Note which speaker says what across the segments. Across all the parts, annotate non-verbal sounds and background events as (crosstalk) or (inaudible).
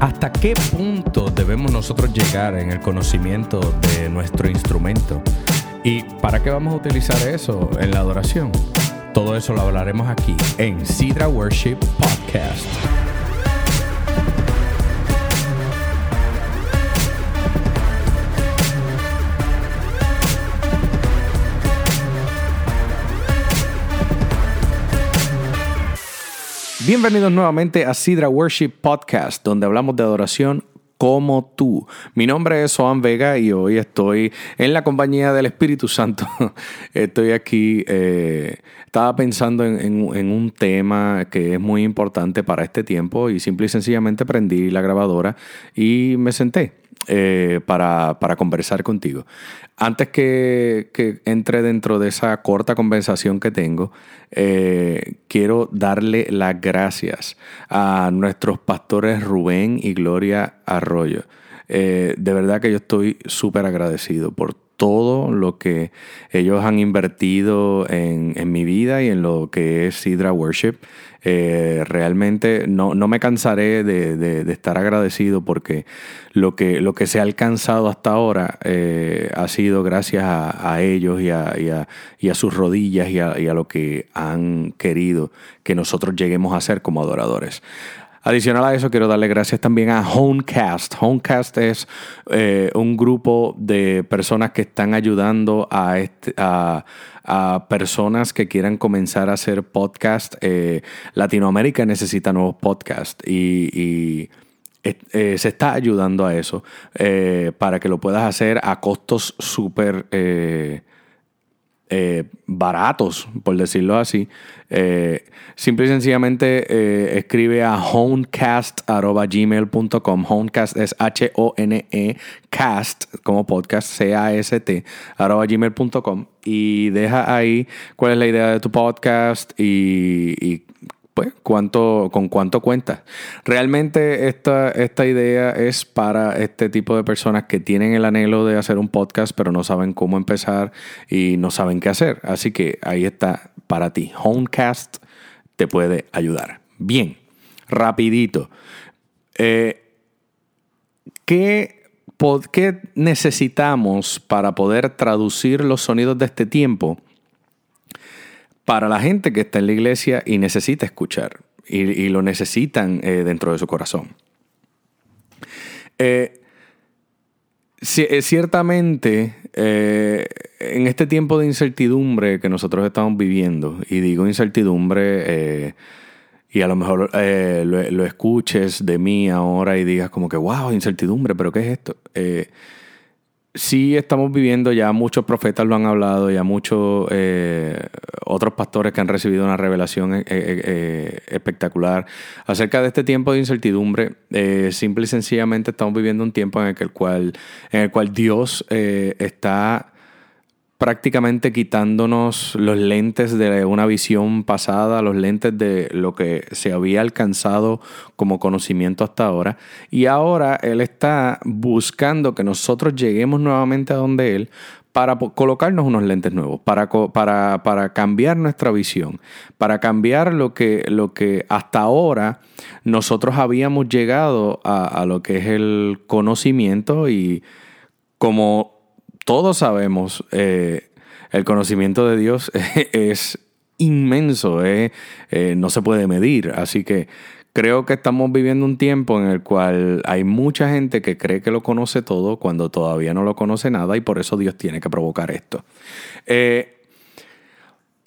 Speaker 1: ¿Hasta qué punto debemos nosotros llegar en el conocimiento de nuestro instrumento? ¿Y para qué vamos a utilizar eso en la adoración? Todo eso lo hablaremos aquí en Sidra Worship Podcast. Bienvenidos nuevamente a Sidra Worship Podcast, donde hablamos de adoración como tú. Mi nombre es Joan Vega y hoy estoy en la compañía del Espíritu Santo. (laughs) estoy aquí, eh, estaba pensando en, un tema que es muy importante para este tiempo y simple y sencillamente prendí la grabadora y me senté. Eh, para, para, conversar contigo. Antes que, que, entre dentro de esa corta conversación que tengo, eh, quiero darle las gracias a nuestros pastores Rubén y Gloria Arroyo. Eh, de verdad que yo estoy súper agradecido por todo lo que ellos han invertido en, mi vida y en lo que es Sidra Worship. Eh, realmente no, me cansaré de, estar agradecido porque lo que, lo que se ha alcanzado hasta ahora eh, ha sido gracias a, ellos y a, y, a, sus rodillas y a lo que han querido que nosotros lleguemos a ser como adoradores. Adicional a eso, quiero darle gracias también a Homecast. Homecast es eh, un grupo de personas que están ayudando a, este, personas que quieran comenzar a hacer podcast. Eh, Latinoamérica necesita nuevos podcasts y, eh, se está ayudando a eso para que lo puedas hacer a costos súper eh, baratos, por decirlo así. Eh, simple y sencillamente eh, escribe a homecast.gmail.com. Homecast es H-O-N-E cast, como podcast, C-A-S-T, gmail.com. Y deja ahí cuál es la idea de tu podcast y, y pues, cuánto, con cuánto cuenta. Realmente esta, esta idea es para este tipo de personas que tienen el anhelo de hacer un podcast, pero no saben cómo empezar y no saben qué hacer. Así que ahí está para ti. Homecast te puede ayudar. Bien, rapidito. Eh, ¿qué, ¿Qué necesitamos para poder traducir los sonidos de este tiempo? Para la gente que está en la iglesia y necesita escuchar y, lo necesitan eh, dentro de su corazón. Eh, eh, ciertamente, en este tiempo de incertidumbre que nosotros estamos viviendo, y digo incertidumbre, y a lo mejor lo, lo, escuches de mí ahora y digas como que, wow, incertidumbre, pero ¿qué es esto? Sí estamos viviendo, ya muchos profetas lo han hablado, ya muchos eh, otros pastores que han recibido una revelación eh, eh, espectacular acerca de este tiempo de incertidumbre. simple y sencillamente estamos viviendo un tiempo en el cual, en el cual Dios está prácticamente quitándonos los lentes de una visión pasada, los lentes de lo que se había alcanzado como conocimiento hasta ahora. Y ahora Él está buscando que nosotros lleguemos nuevamente a donde Él para colocarnos unos lentes nuevos, para, para, para cambiar nuestra visión, para cambiar lo que, lo que hasta ahora nosotros habíamos llegado a, a lo que es el conocimiento y como todos sabemos, eh, el conocimiento de Dios (laughs) es inmenso, eh, eh, no se puede medir. Así que creo que estamos viviendo un tiempo en el cual hay mucha gente que cree que lo conoce todo cuando todavía no lo conoce nada y por eso Dios tiene que provocar esto.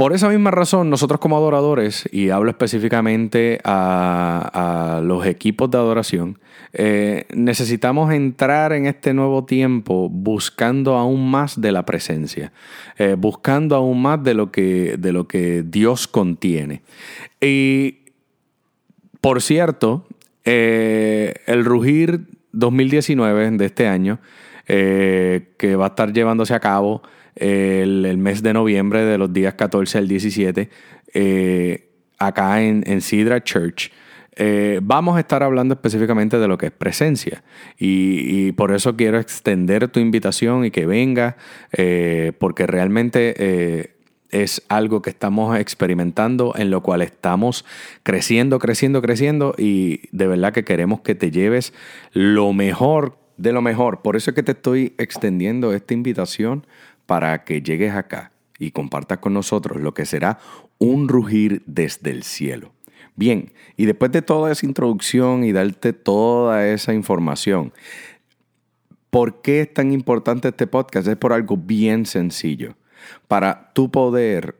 Speaker 1: Por esa misma razón, nosotros como adoradores, y hablo específicamente a los equipos de adoración, eh, necesitamos entrar en este nuevo tiempo buscando aún más de la presencia, eh, buscando aún más de lo, que, de lo que Dios contiene. Y, por cierto, eh, el Rugir 2019 de este año, que va a estar llevándose a cabo el, mes de noviembre de los días 14 al 17, acá en, Sidra Church, eh, vamos a estar hablando específicamente de lo que es presencia. Y, por eso quiero extender tu invitación y que venga, eh, porque realmente eh, es algo que estamos experimentando, en lo cual estamos creciendo, creciendo, creciendo y de verdad que queremos que te lleves lo mejor de lo mejor. Por eso es que te estoy extendiendo esta invitación para que llegues acá y compartas con nosotros lo que será un rugir desde el cielo. Bien, y después de toda esa introducción y darte toda esa información, ¿por qué es tan importante este podcast? Es por algo bien sencillo. Para tú poder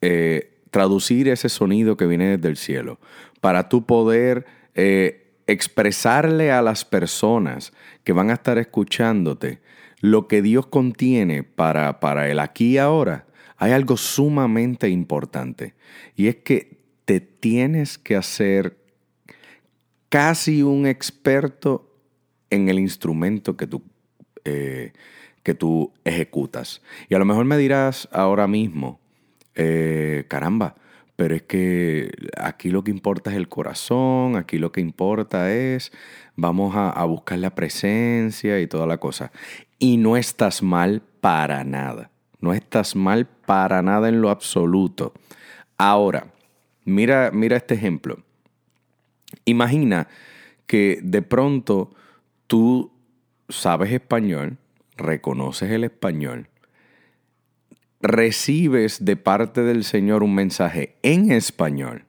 Speaker 1: eh, traducir ese sonido que viene desde el cielo, para tú poder eh, expresarle a las personas que van a estar escuchándote lo que Dios contiene para, para el aquí y ahora, hay algo sumamente importante. Y es que te tienes que hacer casi un experto en el instrumento que tú, eh, que tú ejecutas. Y a lo mejor me dirás ahora mismo, eh, caramba, pero es que aquí lo que importa es el corazón, aquí lo que importa es, vamos a, a buscar la presencia y toda la cosa. Y no estás mal para nada. No estás mal para nada en lo absoluto. Ahora, mira, mira este ejemplo. Imagina que de pronto tú sabes español, reconoces el español, recibes de parte del Señor un mensaje en español,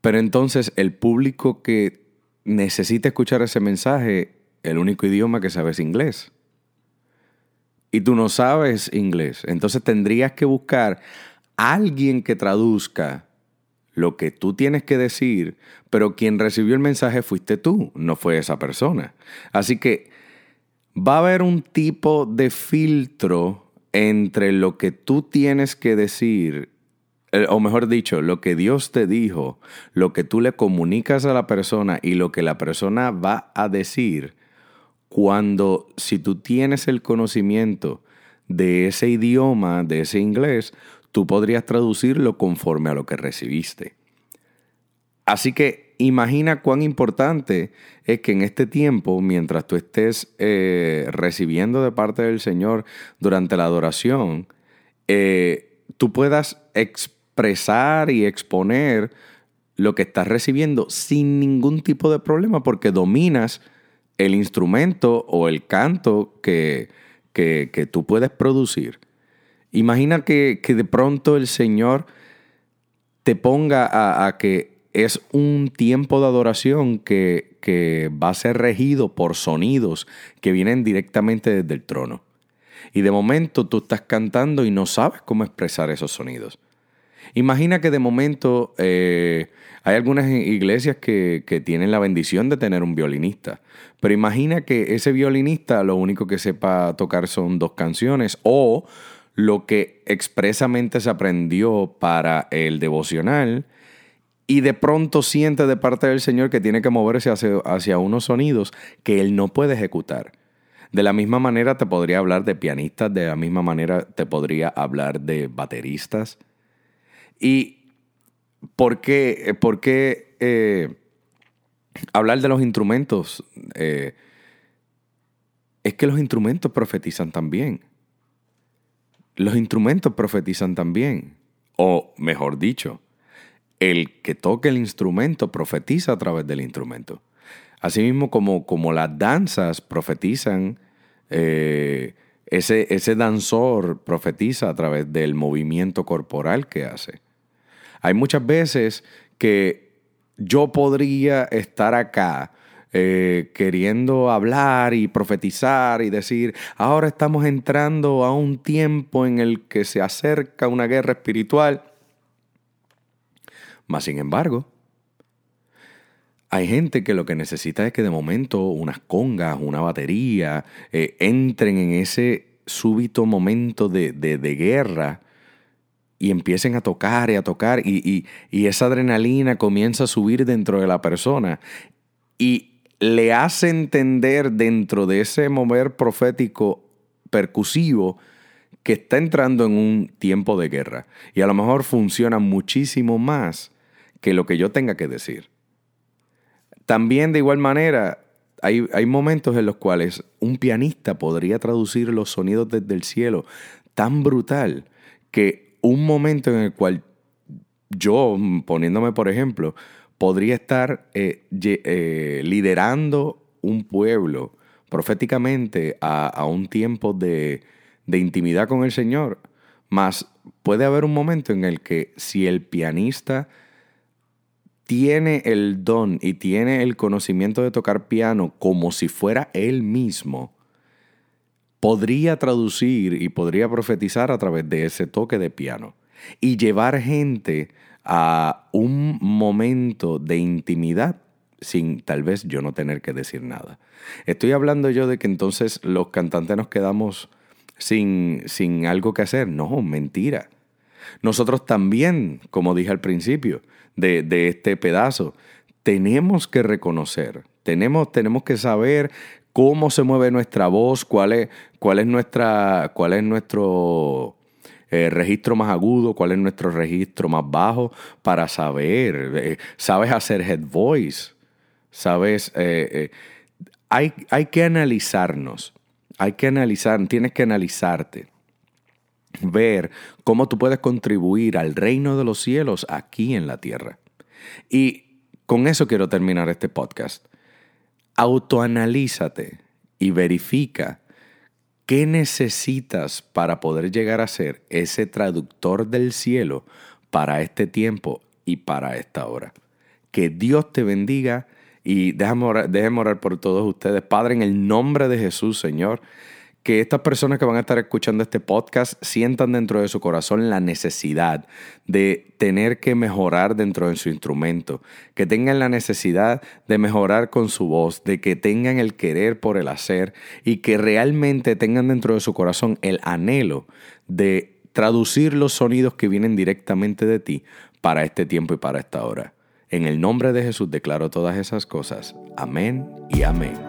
Speaker 1: pero entonces el público que necesita escuchar ese mensaje, el único idioma que sabe es inglés y tú no sabes inglés, entonces tendrías que buscar a alguien que traduzca lo que tú tienes que decir, pero quien recibió el mensaje fuiste tú, no fue esa persona. Así que va a haber un tipo de filtro entre lo que tú tienes que decir, eh, o mejor dicho, lo que Dios te dijo, lo que tú le comunicas a la persona y lo que la persona va a decir cuando si tú tienes el conocimiento de ese idioma, de ese inglés, tú podrías traducirlo conforme a lo que recibiste. Así que imagina cuán importante es que en este tiempo, mientras tú estés eh, recibiendo de parte del Señor durante la adoración, eh, tú puedas expresar y exponer lo que estás recibiendo sin ningún tipo de problema porque dominas el instrumento o el canto que, que, tú puedes producir. Imagina que, de pronto el Señor te ponga a, a, que es un tiempo de adoración que, que va a ser regido por sonidos que vienen directamente desde el trono. Y de momento tú estás cantando y no sabes cómo expresar esos sonidos. Imagina que de momento eh, hay algunas iglesias que, tienen la bendición de tener un violinista, pero imagina que ese violinista lo único que sepa tocar son dos canciones o lo que expresamente se aprendió para el devocional y de pronto siente de parte del Señor que tiene que moverse hacia, hacia unos sonidos que él no puede ejecutar. De la misma manera te podría hablar de pianistas, de la misma manera te podría hablar de bateristas, ¿Y por qué, por qué eh, hablar de los instrumentos? Eh, es que los instrumentos profetizan también. Los instrumentos profetizan también. O mejor dicho, el que toque el instrumento profetiza a través del instrumento. Asimismo como, como las danzas profetizan, eh, ese, ese danzor profetiza a través del movimiento corporal que hace. Hay muchas veces que yo podría estar acá eh, queriendo hablar y profetizar y decir, ahora estamos entrando a un tiempo en el que se acerca una guerra espiritual. Mas, sin embargo, hay gente que lo que necesita es que de momento unas congas, una batería, eh, entren en ese súbito momento de, de, de guerra y empiecen a tocar y a tocar y, esa adrenalina comienza a subir dentro de la persona y le hace entender dentro de ese mover profético percusivo que está entrando en un tiempo de guerra y a lo mejor funciona muchísimo más que lo que yo tenga que decir. También de igual manera hay, hay momentos en los cuales un pianista podría traducir los sonidos desde el cielo tan brutal que un momento en el cual yo, poniéndome por ejemplo, podría estar eh, eh, liderando un pueblo proféticamente a, un tiempo de, de, intimidad con el Señor. Más puede haber un momento en el que si el pianista tiene el don y tiene el conocimiento de tocar piano como si fuera él mismo, podría traducir y podría profetizar a través de ese toque de piano y llevar gente a un momento de intimidad sin tal vez yo no tener que decir nada. Estoy hablando yo de que entonces los cantantes nos quedamos sin, sin algo que hacer. No, mentira. Nosotros también, como dije al principio de, de este pedazo, tenemos que reconocer, tenemos, tenemos que saber cómo se mueve nuestra voz, cuál es, cuál es, nuestra, cuál es nuestro eh, registro más agudo, cuál es nuestro registro más bajo, para saber. Eh, sabes hacer head voice, sabes. Eh, hay, hay que analizarnos, hay que analizar, tienes que analizarte ver cómo tú puedes contribuir al reino de los cielos aquí en la tierra. Y con eso quiero terminar este podcast autoanalízate y verifica qué necesitas para poder llegar a ser ese traductor del cielo para este tiempo y para esta hora. Que Dios te bendiga y déjame orar, por todos ustedes. Padre, en el nombre de Jesús, Señor, que estas personas que van a estar escuchando este podcast sientan dentro de su corazón la necesidad de tener que mejorar dentro de su instrumento, que tengan la necesidad de mejorar con su voz, de que tengan el querer por el hacer y que realmente tengan dentro de su corazón el anhelo de traducir los sonidos que vienen directamente de ti para este tiempo y para esta hora. En el nombre de Jesús declaro todas esas cosas. Amén y amén.